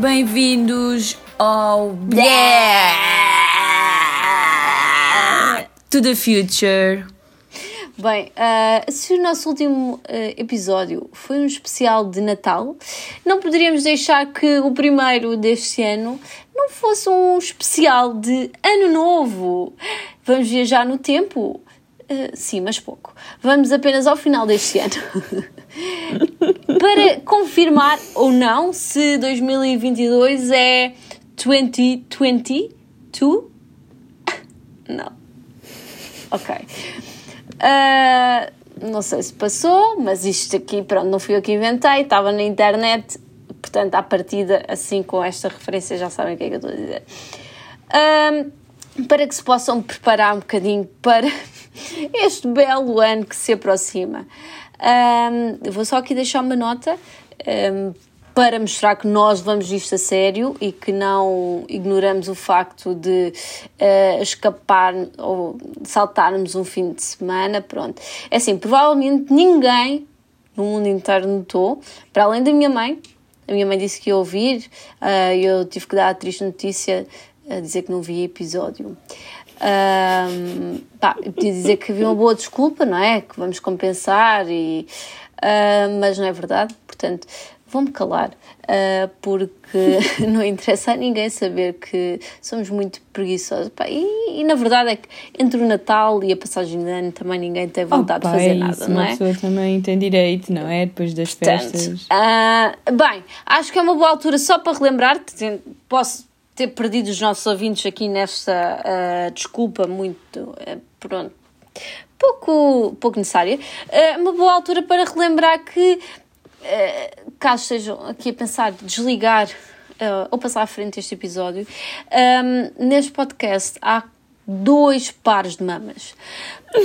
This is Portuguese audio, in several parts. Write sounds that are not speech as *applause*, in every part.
Bem-vindos ao yeah! To the Future. Bem, uh, se o nosso último uh, episódio foi um especial de Natal, não poderíamos deixar que o primeiro deste ano não fosse um especial de Ano Novo. Vamos viajar no tempo? Uh, sim, mas pouco. Vamos apenas ao final deste ano. *laughs* Para confirmar ou não se 2022 é 2022? Não. Ok. Uh, não sei se passou, mas isto aqui, pronto, não fui eu que inventei, estava na internet, portanto, à partida, assim com esta referência, já sabem o que é que eu estou a dizer. Uh, para que se possam preparar um bocadinho para este belo ano que se aproxima. Um, vou só aqui deixar uma nota um, para mostrar que nós levamos isto a sério e que não ignoramos o facto de uh, escapar ou saltarmos um fim de semana. Pronto. É assim, provavelmente ninguém no mundo inteiro notou, para além da minha mãe. A minha mãe disse que ia ouvir, uh, eu tive que dar a triste notícia a dizer que não vi episódio. Um, pá, podia dizer que havia uma boa desculpa, não é? Que vamos compensar, e, uh, mas não é verdade. Portanto, vou-me calar, uh, porque *laughs* não interessa a ninguém saber que somos muito preguiçosos. Pá, e, e, na verdade é que entre o Natal e a passagem de ano também ninguém tem vontade oh, de fazer é nada, não é? A pessoa também tem direito, não é? Depois das Portanto, festas. Uh, bem, acho que é uma boa altura só para relembrar, posso ter perdido os nossos ouvintes aqui nesta uh, desculpa muito, uh, pronto, pouco, pouco necessária, uh, uma boa altura para relembrar que, caso estejam aqui a pensar desligar ou passar à frente este episódio, um, neste podcast há dois pares de mamas.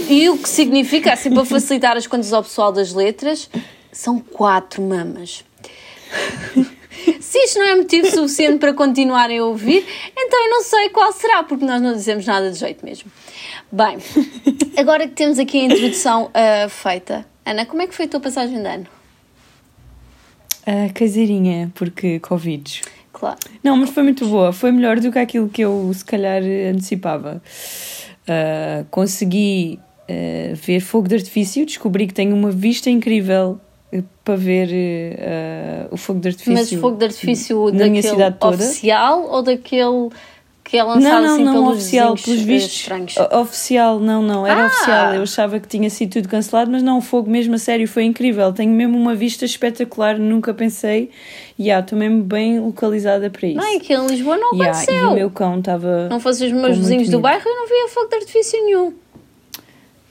E o que significa, assim, para facilitar as contas ao pessoal das letras, são quatro mamas. Se isto não é motivo suficiente para continuarem a ouvir, então eu não sei qual será, porque nós não dizemos nada de jeito mesmo. Bem, agora que temos aqui a introdução uh, feita, Ana, como é que foi a tua passagem de ano? Uh, caseirinha, porque Covid. Claro. Não, mas foi muito boa. Foi melhor do que aquilo que eu se calhar antecipava. Uh, consegui uh, ver fogo de artifício, descobri que tenho uma vista incrível para ver uh, o fogo de artifício. Mas fogo de artifício na minha cidade toda. oficial ou daquele que é lançado não, não, assim não, pelos oficial, pelos vistos. Estranhos? Oficial, não, não, era ah! oficial. Eu achava que tinha sido tudo cancelado, mas não, o fogo mesmo a sério foi incrível. Tenho mesmo uma vista espetacular, nunca pensei. E yeah, estou mesmo bem localizada para isso. Não, que em Lisboa não yeah, aconteceu. E o meu cão estava. Não fosse os meus vizinhos do bairro, eu não via fogo de artifício nenhum.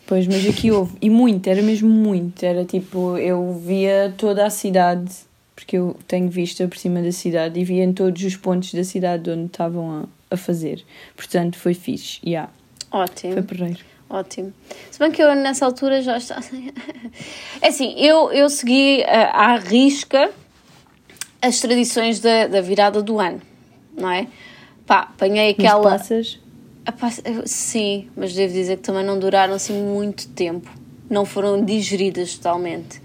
Pois, mas aqui houve, e muito, era mesmo muito, era tipo, eu via toda a cidade, porque eu tenho vista por cima da cidade, e via em todos os pontos da cidade onde estavam a, a fazer, portanto foi fixe, yeah. Ótimo. Foi porreiro. Ótimo. Se bem que eu nessa altura já está. *laughs* É assim, eu, eu segui uh, à risca as tradições da, da virada do ano, não é? Pá, apanhei aquela. Passas? Sim, mas devo dizer que também não duraram assim muito tempo. Não foram digeridas totalmente.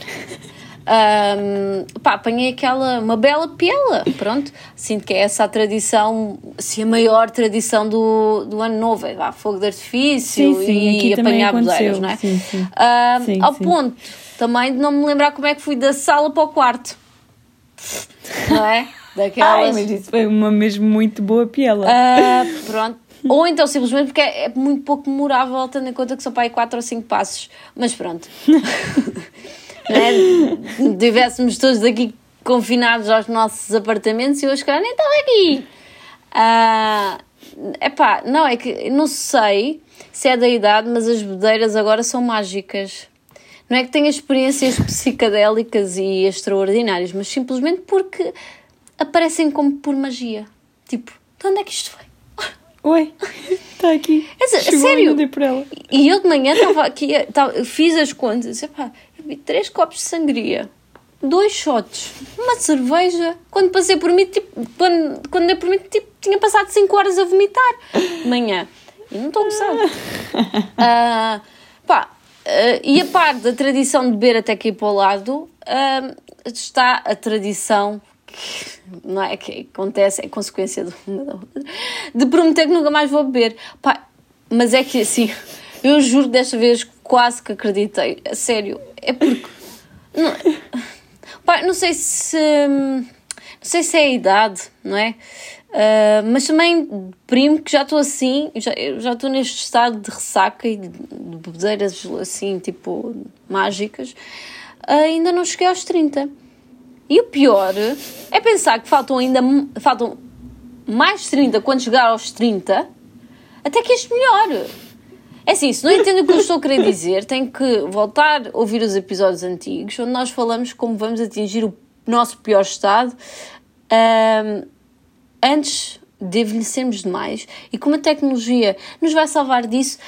*laughs* Um, pá, apanhei aquela, uma bela piela, pronto. Sinto que é essa a tradição, assim, a maior tradição do, do ano novo, é lá, fogo de artifício sim, sim, e apanhar bodeiras, não é? Sim, sim. Um, sim, ao ponto também de não me lembrar como é que fui da sala para o quarto, não é? *laughs* Daquelas... Ai, mas isso foi uma mesmo muito boa piela. Uh, pronto. Ou então simplesmente porque é, é muito pouco memorável, tendo em conta que só para aí 4 ou 5 passos. Mas pronto. *laughs* é? Tivéssemos todos aqui confinados aos nossos apartamentos e eu, cara, nem estava aqui. Uh, epá, não, é que não sei se é da idade, mas as bedeiras agora são mágicas. Não é que tenha experiências psicadélicas e extraordinárias, mas simplesmente porque aparecem como por magia. Tipo, de onde é que isto foi? *laughs* Oi, está aqui. É, sério? Por ela. E eu de manhã estava aqui, tava, fiz as contas, epá, eu vi três copos de sangria, dois shots, uma cerveja. Quando passei por mim, tipo, quando, quando dei por mim, tipo, tinha passado 5 horas a vomitar. De manhã. E não estou a uh, *laughs* pá, uh, e a parte da tradição de beber até aqui para o lado, uh, está a tradição não é que acontece, é consequência de, *laughs* de prometer que nunca mais vou beber. Pá, mas é que assim, eu juro desta vez quase que acreditei, a sério, é porque não, pá, não sei se não sei se é a idade, não é? Uh, mas também primo que já estou assim, já, já estou neste estado de ressaca e de, de bebedeiras assim, tipo, mágicas, uh, ainda não cheguei aos 30. E o pior é pensar que faltam ainda faltam mais 30 quando chegar aos 30, até que este melhor. É assim, se não entendem o que eu estou a querer dizer, tem que voltar a ouvir os episódios antigos, onde nós falamos como vamos atingir o nosso pior estado um, antes de envelhecermos demais e como a tecnologia nos vai salvar disso,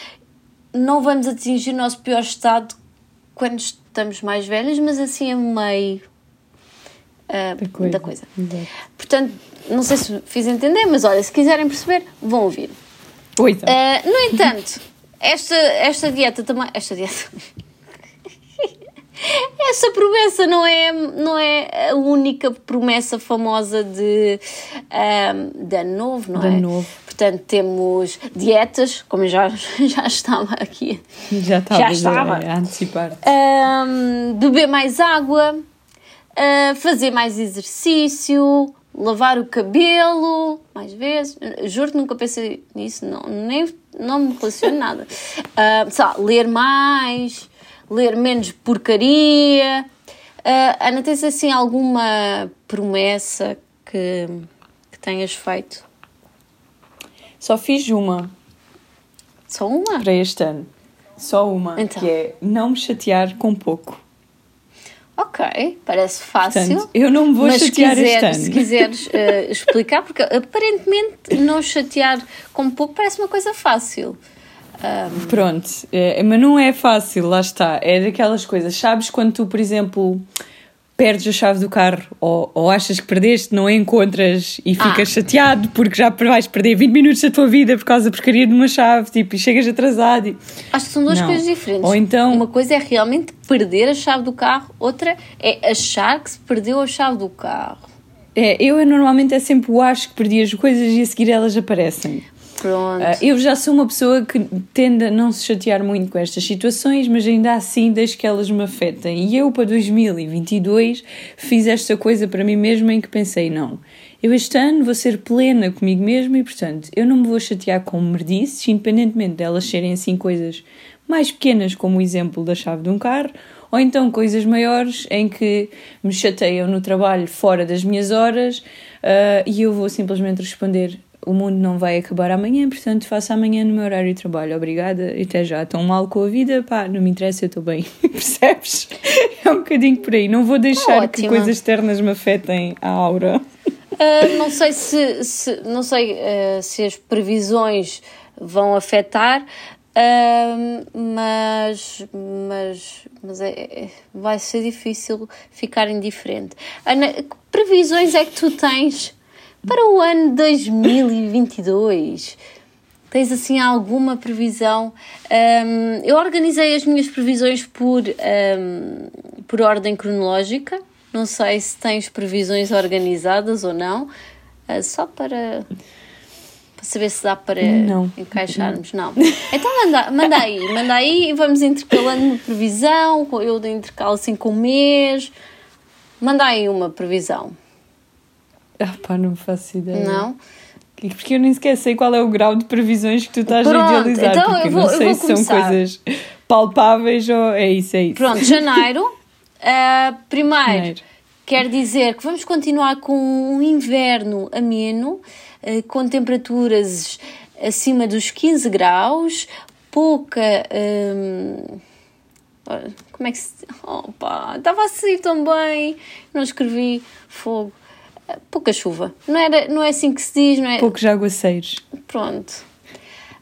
não vamos atingir o nosso pior estado quando estamos mais velhos, mas assim a meio uh, da coisa. Da coisa. Portanto, não sei se fiz entender, mas olha, se quiserem perceber, vão ouvir. Uh, no entanto, *laughs* esta, esta dieta também. Esta dieta. *laughs* Essa promessa não é, não é a única promessa famosa de, um, de ano novo, não de é? novo. Portanto, temos dietas, como já, *laughs* já estava aqui. Já estava, já estava. a antecipar. Um, beber mais água, uh, fazer mais exercício, lavar o cabelo mais vezes. Juro que nunca pensei nisso, não, nem, não me relaciono nada. *laughs* Uh, lá, ler mais, ler menos porcaria. Uh, Ana, tens assim alguma promessa que, que tenhas feito? Só fiz uma. Só uma? Para este ano. Só uma. Então. Que é não me chatear com pouco. Ok, parece fácil. Portanto, eu não me vou mas chatear quiser, este ano. Se quiseres uh, explicar, porque aparentemente não chatear com pouco parece uma coisa fácil. Um... Pronto, é, mas não é fácil, lá está. É daquelas coisas. Sabes quando tu, por exemplo, perdes a chave do carro ou, ou achas que perdeste, não a encontras e ficas ah. chateado porque já vais perder 20 minutos da tua vida por causa da porcaria de uma chave tipo, e chegas atrasado. E... Acho que são duas não. coisas diferentes. Ou então... Uma coisa é realmente perder a chave do carro, outra é achar que se perdeu a chave do carro. É, eu normalmente é sempre o acho que perdi as coisas e a seguir elas aparecem. Pronto. Uh, eu já sou uma pessoa que tende a não se chatear muito com estas situações, mas ainda assim deixo que elas me afetem. E eu, para 2022, fiz esta coisa para mim mesma em que pensei: não, eu este ano vou ser plena comigo mesma e, portanto, eu não me vou chatear com merdices, independentemente delas serem assim coisas mais pequenas, como o exemplo da chave de um carro, ou então coisas maiores em que me chateiam no trabalho fora das minhas horas uh, e eu vou simplesmente responder o mundo não vai acabar amanhã, portanto faço amanhã no meu horário de trabalho. Obrigada, e até já. Estão mal com a vida, pá, não me interessa, eu estou bem. *laughs* Percebes? É um bocadinho por aí. Não vou deixar que coisas externas me afetem a aura. Uh, não sei se, se não sei uh, se as previsões vão afetar, uh, mas, mas, mas é, é, vai ser difícil ficar indiferente. Ana, que previsões é que tu tens para o ano 2022, tens assim alguma previsão? Um, eu organizei as minhas previsões por, um, por ordem cronológica. Não sei se tens previsões organizadas ou não. Uh, só para, para saber se dá para não. encaixarmos. Não. Então manda, manda aí, manda aí e vamos intercalando uma previsão. Eu intercalo assim com o mês. Manda aí uma previsão. Ah pá, não faço ideia. Não? Porque eu nem sequer sei qual é o grau de previsões que tu estás Pronto, a idealizar. Então porque eu vou, não sei eu se são coisas palpáveis ou é isso, é isso. Pronto, *laughs* janeiro. Uh, primeiro, janeiro. quer dizer que vamos continuar com um inverno ameno, uh, com temperaturas acima dos 15 graus, pouca. Um, como é que se. Opa, estava a sair tão bem, não escrevi fogo pouca chuva. Não, era, não é assim que se diz, não é? Poucos aguaceiros. Pronto.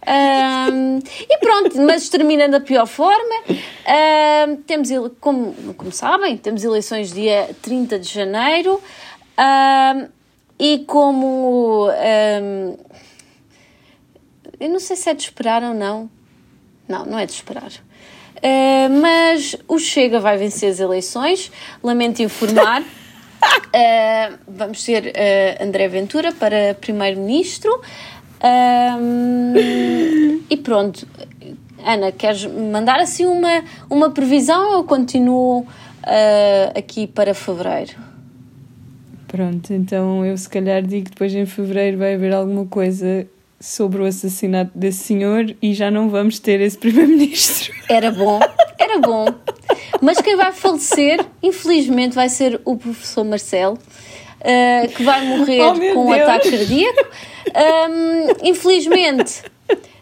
Um, e pronto, mas termina da pior forma. Um, temos, como, como sabem, temos eleições dia 30 de janeiro. Um, e como. eu não sei se é de esperar ou não. Não, não é de esperar. Uh, mas o Chega vai vencer as eleições, lamento informar. *laughs* Uh, *laughs* vamos ter uh, André Ventura para primeiro-ministro. Um, e pronto. Ana, queres mandar assim uma, uma previsão ou continuo uh, aqui para fevereiro? Pronto, então eu se calhar digo que depois em fevereiro vai haver alguma coisa sobre o assassinato desse senhor e já não vamos ter esse *laughs* primeiro-ministro. Era bom, era bom. Mas quem vai falecer, infelizmente, vai ser o professor Marcelo, uh, que vai morrer oh, com um ataque cardíaco. Um, infelizmente,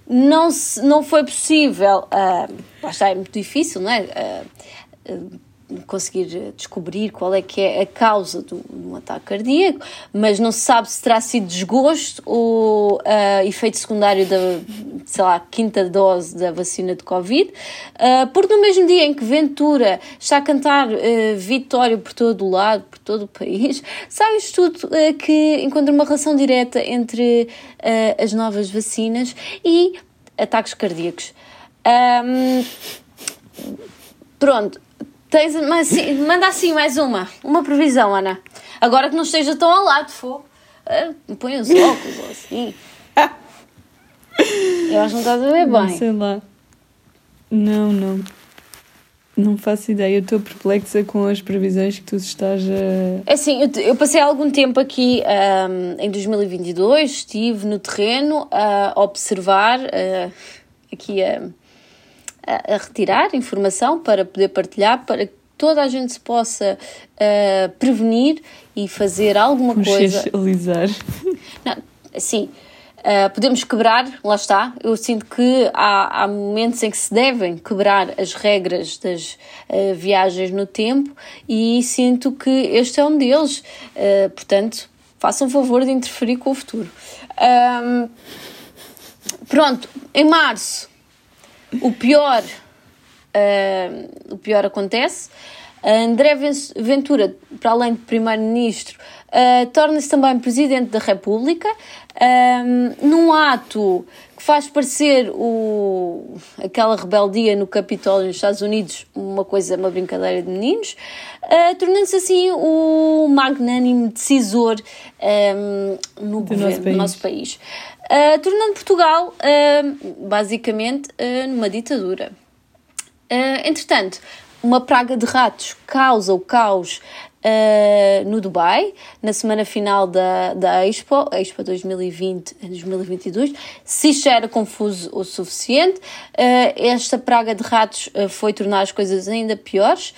não, se, não foi possível. Uh, está, é muito difícil, não é? Uh, uh, conseguir descobrir qual é que é a causa do, do ataque cardíaco, mas não se sabe se terá sido desgosto ou uh, efeito secundário da, sei lá, quinta dose da vacina de Covid, uh, porque no mesmo dia em que Ventura está a cantar uh, vitória por todo o lado, por todo o país, *laughs* sai um estudo que encontra uma relação direta entre as novas vacinas e ataques cardíacos. Um, pronto, Tens, mas, sim, manda assim mais uma. Uma previsão, Ana. Agora que não esteja tão ao lado, for. Uh, põe os óculos ou assim. Eu acho que não estás a ver bem. Não sei lá. Não, não. Não faço ideia. Eu estou perplexa com as previsões que tu estás a. É assim, eu, eu passei algum tempo aqui um, em 2022, estive no terreno a observar, uh, aqui a a, a retirar informação para poder partilhar, para que toda a gente se possa uh, prevenir e fazer alguma coisa. *laughs* Não, sim. Uh, podemos quebrar, lá está. Eu sinto que há, há, momentos em que se devem quebrar as regras das uh, viagens no tempo e sinto que este é um deles. Uh, portanto, façam o favor de interferir com o futuro. pronto, em março o pior, uh, o pior acontece. André Ventura, para além de primeiro-ministro, uh, torna-se também presidente da República, uh, num ato que faz parecer o, aquela rebeldia no Capitólio nos Estados Unidos uma coisa, uma brincadeira de meninos, uh, tornando-se assim o magnânimo decisor um, no do governo nosso do nosso país uh, tornando Portugal uh, basicamente uh, numa ditadura. entretanto, uma praga de ratos causa o caos Uh, no Dubai, na semana final da, da Expo, Expo 2020-2022. Se isto era confuso o suficiente, uh, esta praga de ratos uh, foi tornar as coisas ainda piores.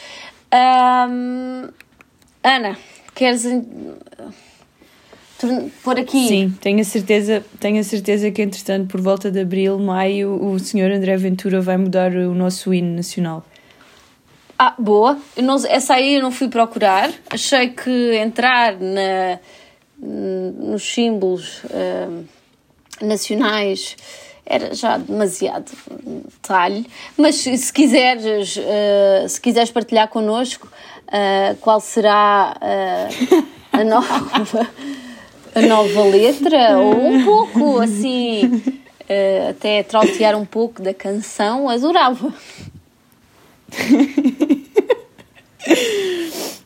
Ana, queres por aqui. Sim, tenho a certeza, tenho a certeza que entretanto por volta de abril, maio, o senhor André Ventura vai mudar o nosso hino nacional. Ah, boa. Eu não, essa aí eu não fui procurar. Achei que entrar na, nos símbolos uh, nacionais era já demasiado detalhe. Mas se quiseres, uh, se quiseres partilhar connosco uh, qual será a *laughs* nova a nova letra, ou um *laughs* pouco assim, uh, até trautear um pouco da canção, adorava.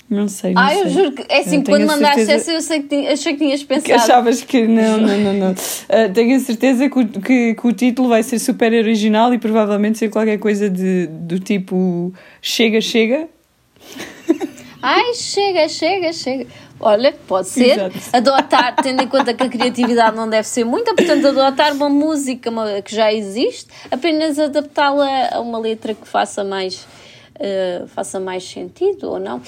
Não sei, não ah, sei. eu juro que, é assim, quando mandaste certeza... essa, eu sei que tinha, achei que tinhas pensado. Que achavas que não, não, não, não. Uh, tenho a certeza que o, que, que, o título vai ser super original e provavelmente ser qualquer coisa de, do tipo Chega, chega. Ai, chega, chega, chega. Olha, pode ser. Exato. Adotar, tendo em conta que a criatividade não deve ser muita, portanto, adotar uma música que já existe, apenas adaptá-la a uma letra que faça mais. Uh, faça mais sentido ou não,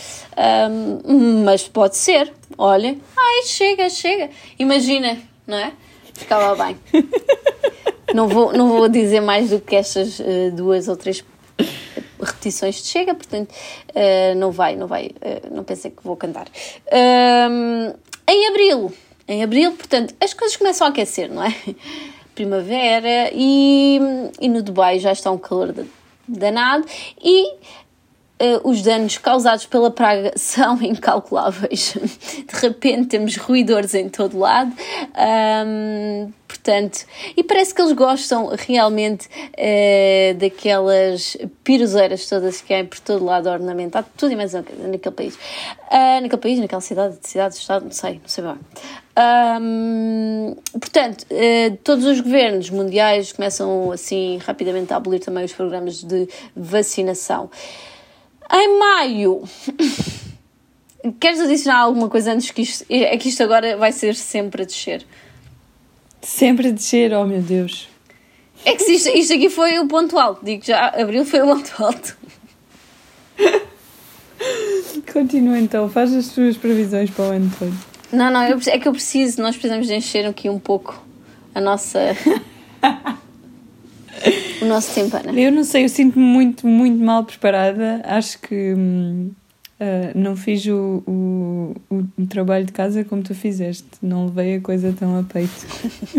um, mas pode ser. Olha, ai, chega, chega. Imagina, não é? Ficava bem. *laughs* não, vou, não vou dizer mais do que estas uh, duas ou três repetições de chega, portanto uh, não vai, não vai, uh, não pensei que vou cantar. Uh, em abril, em abril, portanto, as coisas começam a aquecer, não é? *laughs* Primavera e, e no Dubai já está um calor danado e uh, os danos causados pela praga *laughs* são incalculáveis. De repente temos ruidores em todo lado. Um, portanto, e parece que eles gostam realmente uh, daquelas piroseiras todas que há por todo lado ornamentado, tudo e mais naquele país. Uh, naquele país, naquela cidade, cidade, estado, não sei, não sei bem. Um, portanto, uh, todos os governos mundiais começam assim rapidamente a abolir também os programas de vacinação. Em maio, *laughs* queres adicionar alguma coisa antes que isto. É que isto agora vai ser sempre a descer. Sempre a descer, oh meu Deus. É que isto, isto aqui foi o ponto alto, digo já, abril foi o ponto alto. *laughs* Continua então, faz as tuas previsões para o ano todo. Não, não, eu, é que eu preciso, nós precisamos de encher aqui um pouco a nossa. *laughs* nosso tempo, Ana. Eu não sei, eu sinto-me muito, muito mal preparada. Acho que hum, uh, não fiz o, o, o, trabalho de casa como tu fizeste. Não levei a coisa tão a peito.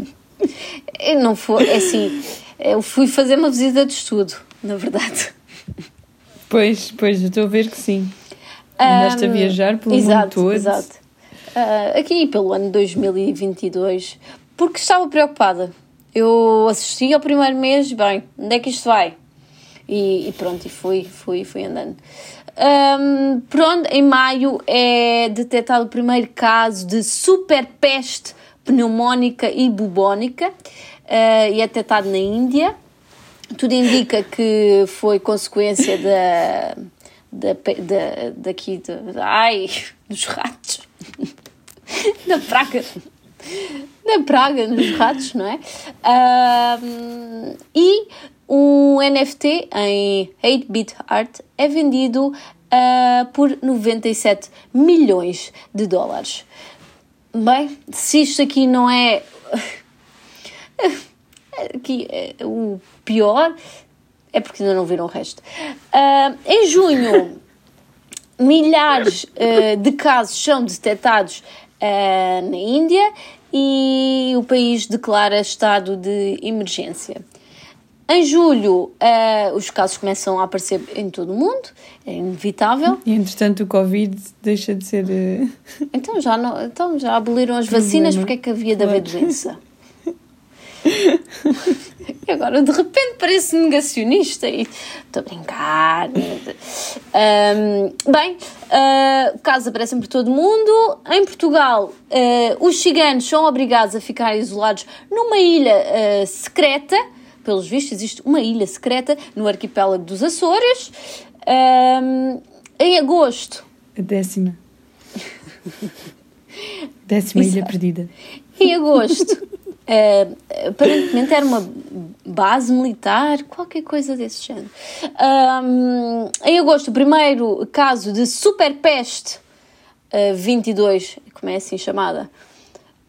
*laughs* eu não foi, é assim, eu fui fazer uma visita de estudo, na verdade. Pois, pois, estou a ver que sim. Andaste um, a viajar pelo exato, mundo todo. Exato. Uh, aqui pelo ano 2022, porque estava preocupada. Eu assisti ao primeiro mês, bem, onde é que isto vai? E, e pronto, e fui, fui, fui andando. Um, pronto, em maio é detectado o primeiro caso de superpeste pneumónica e bubónica uh, e é detectado na Índia. Tudo indica que foi consequência da, da, da, daqui, de, ai, dos ratos, *laughs* da praga, da praga nos ratos, não é? E um NFT em 8-bit art é vendido uh, por 97 milhões de dólares. Bem, se isto aqui não é *laughs* aqui é o pior, é porque ainda não viram o resto. Uh, em junho, milhares uh, de casos são detectados uh, na Índia e o país declara estado de emergência. Em julho, uh, os casos começam a aparecer em todo o mundo, é inevitável. E entretanto, o Covid deixa de ser. Uh... Então, já não, então já aboliram as vacinas, porque é que havia de haver doença? *laughs* *laughs* e agora, de repente, parece negacionista e estou a brincar. Um, bem, uh, casos aparecem por todo o mundo. Em Portugal, uh, os ciganos são obrigados a ficar isolados numa ilha uh, secreta pelos vistos, existe uma ilha secreta no arquipélago dos Açores. Um, em agosto. A décima. *laughs* décima ilha perdida. Em agosto. *laughs* uh, aparentemente era uma base militar, qualquer coisa desse género. Um, em agosto, o primeiro caso de superpeste uh, 22, como é assim chamada,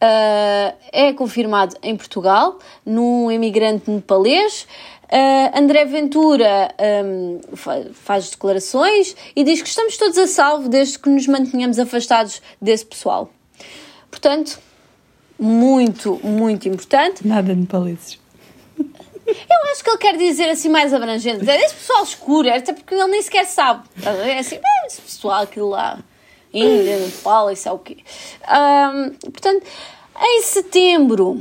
uh, é confirmado em Portugal, num imigrante nepalês. Uh, André Ventura um, faz declarações e diz que estamos todos a salvo desde que nos mantenhamos afastados desse pessoal. Portanto, muito, muito importante. Nada nepaleses. Eu acho que ele quer dizer assim mais abrangente. É esse pessoal escuro, é até porque ele nem sequer sabe. É assim, é esse pessoal, aquilo lá. Índia, Nepal, isso é o quê? Um, portanto, em setembro,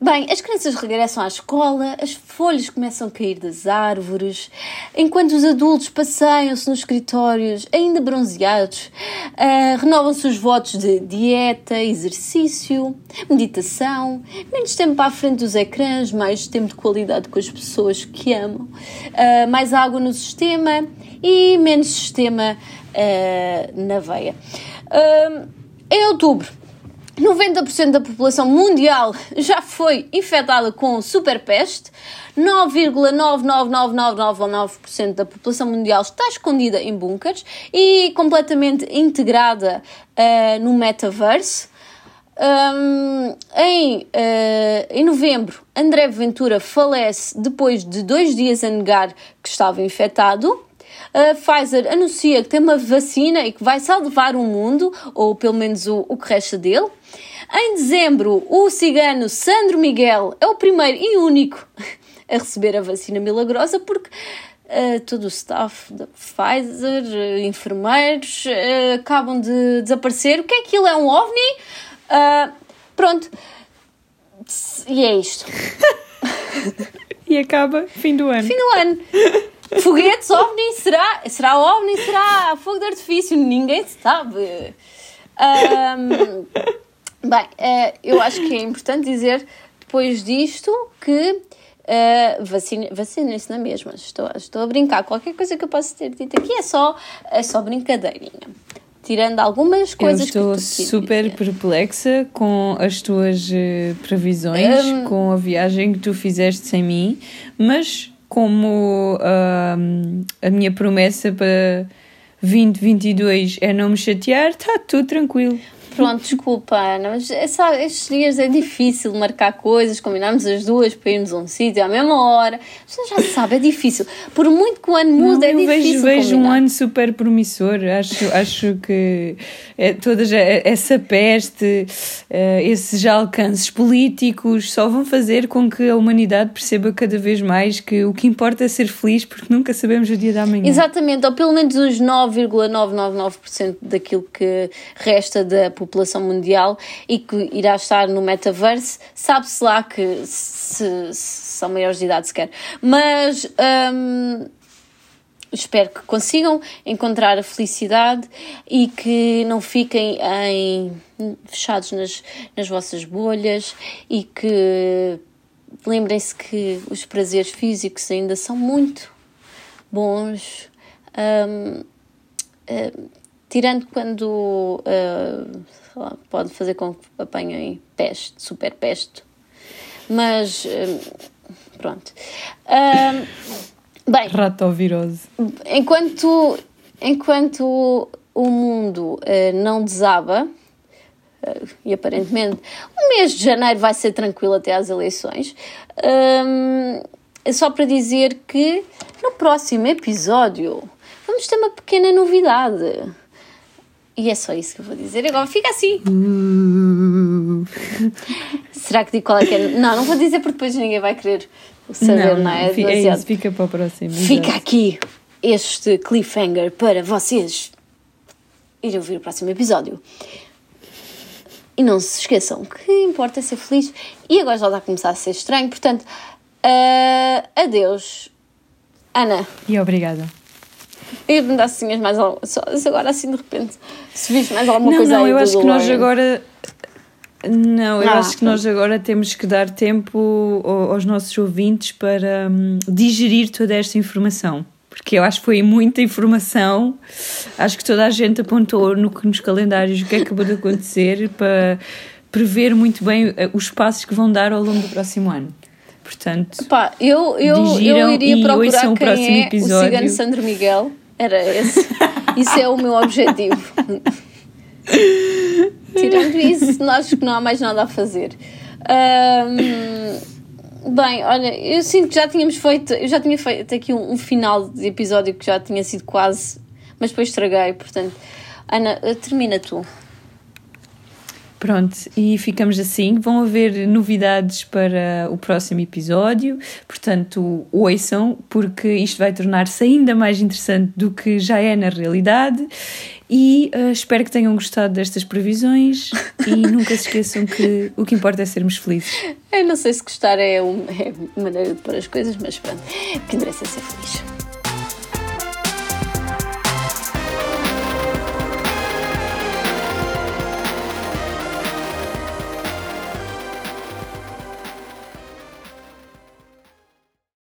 bem, as crianças regressam à escola, as folhas começam a cair das árvores, enquanto os adultos passeiam-se nos escritórios ainda bronzeados, uh, renovam-se os votos de dieta, exercício, meditação, menos tempo à frente dos ecrãs, mais tempo de qualidade com as pessoas que amam, uh, mais água no sistema e menos sistema uh, na veia. Uh, em outubro, 90% da população mundial já foi infectada com superpeste, 9,99999% da população mundial está escondida em bunkers e completamente integrada uh, no metaverse. Um, em, uh, em novembro, André Ventura falece depois de dois dias a negar que estava infectado a Pfizer anuncia que tem uma vacina e que vai salvar o mundo, ou pelo menos o, o que resta dele. Em dezembro, o cigano Sandro Miguel é o primeiro e único *laughs* a receber a vacina milagrosa porque uh, todo o staff da Pfizer, uh, enfermeiros, uh, acabam de desaparecer. O que é que ele é um OVNI? pronto. E é isto. *laughs* e acaba fim do ano. Fim do ano. *laughs* Foguetes, OVNI, será? Será OVNI? Será fogo de artifício? Ninguém sabe. Um, bem, eu acho que é importante dizer depois disto que uh, vacinem-se na mesma. Estou, estou a brincar. Qualquer coisa que eu possa ter dito aqui é só, é só brincadeirinha. Tirando algumas coisas eu estou super perplexa com as tuas uh, previsões, um, com a viagem que tu fizeste sem mim, mas como a minha promessa para 2022 é não me chatear, está tudo tranquilo. Pronto, desculpa, Ana, mas é, sabe, estes dias é difícil marcar coisas, combinarmos as duas para irmos a um sítio à mesma hora. Você já sabe, é difícil. Por muito que o ano mude, é difícil. Vejo, vejo um ano super promissor. Acho, acho que é, toda essa peste, uh, esses alcances políticos só vão fazer com que a humanidade perceba cada vez mais que o que importa é ser feliz, porque nunca sabemos o dia da manhã. Exatamente, ou pelo menos os 9,999% daquilo que resta da população população mundial e que irá estar no metaverse, sabe-se lá que se, se, são maiores de idade sequer. Mas hum, espero que consigam encontrar a felicidade e que não fiquem em, fechados nas, nas vossas bolhas e que lembrem-se que os prazeres físicos ainda são muito bons. Um, um, tirando quando uh, lá, pode fazer com que apanhem peste, super peste. Mas uh, pronto. Uh, bem, Ratovirose. Enquanto, enquanto o mundo não desaba, e aparentemente o mês de janeiro vai ser tranquilo até às eleições. é só para dizer que no próximo episódio vamos ter uma pequena novidade. E é só isso que eu vou dizer. Agora fica assim. *laughs* Será que digo qual é que é? Não, não vou dizer porque depois ninguém vai querer saber, não, não é? é isso, fica para o próximo. Fica aqui este cliffhanger para vocês irem ouvir o próximo episódio. E não se esqueçam que importa ser feliz. E agora já está a começar a ser estranho, portanto, uh, adeus, Ana. E obrigada. E me dá assim mais alguma só agora assim de repente, se viste mais alguma não, coisa não, aí eu acho que nós agora não, eu ah, acho que nós agora temos que dar tempo aos nossos ouvintes para hum, digerir toda esta informação. Porque eu acho que foi muita informação. Acho que toda a gente apontou no, nos calendários o que é que acabou de acontecer para prever muito bem eh, os passos que vão dar ao longo do próximo ano. Portanto, eu, eu, eu iria procurar quem é episódio. o cigano Sandro Miguel. Era esse. Isso é o meu objetivo. Tirando isso, acho que não há mais nada a fazer. Um, bem, olha, eu sinto que já tínhamos feito. Eu já tinha feito aqui um, um final de episódio que já tinha sido quase. Mas depois estraguei, portanto. Ana, termina tu. Pronto, e ficamos assim. Vão haver novidades para o próximo episódio, portanto, ouçam, porque isto vai tornar-se ainda mais interessante do que já é na realidade. E uh, espero que tenham gostado destas previsões e *laughs* nunca se esqueçam que o que importa é sermos felizes. Eu não sei se gostar é, uma, é maneira de pôr as coisas, mas pronto, o que interessa é ser feliz.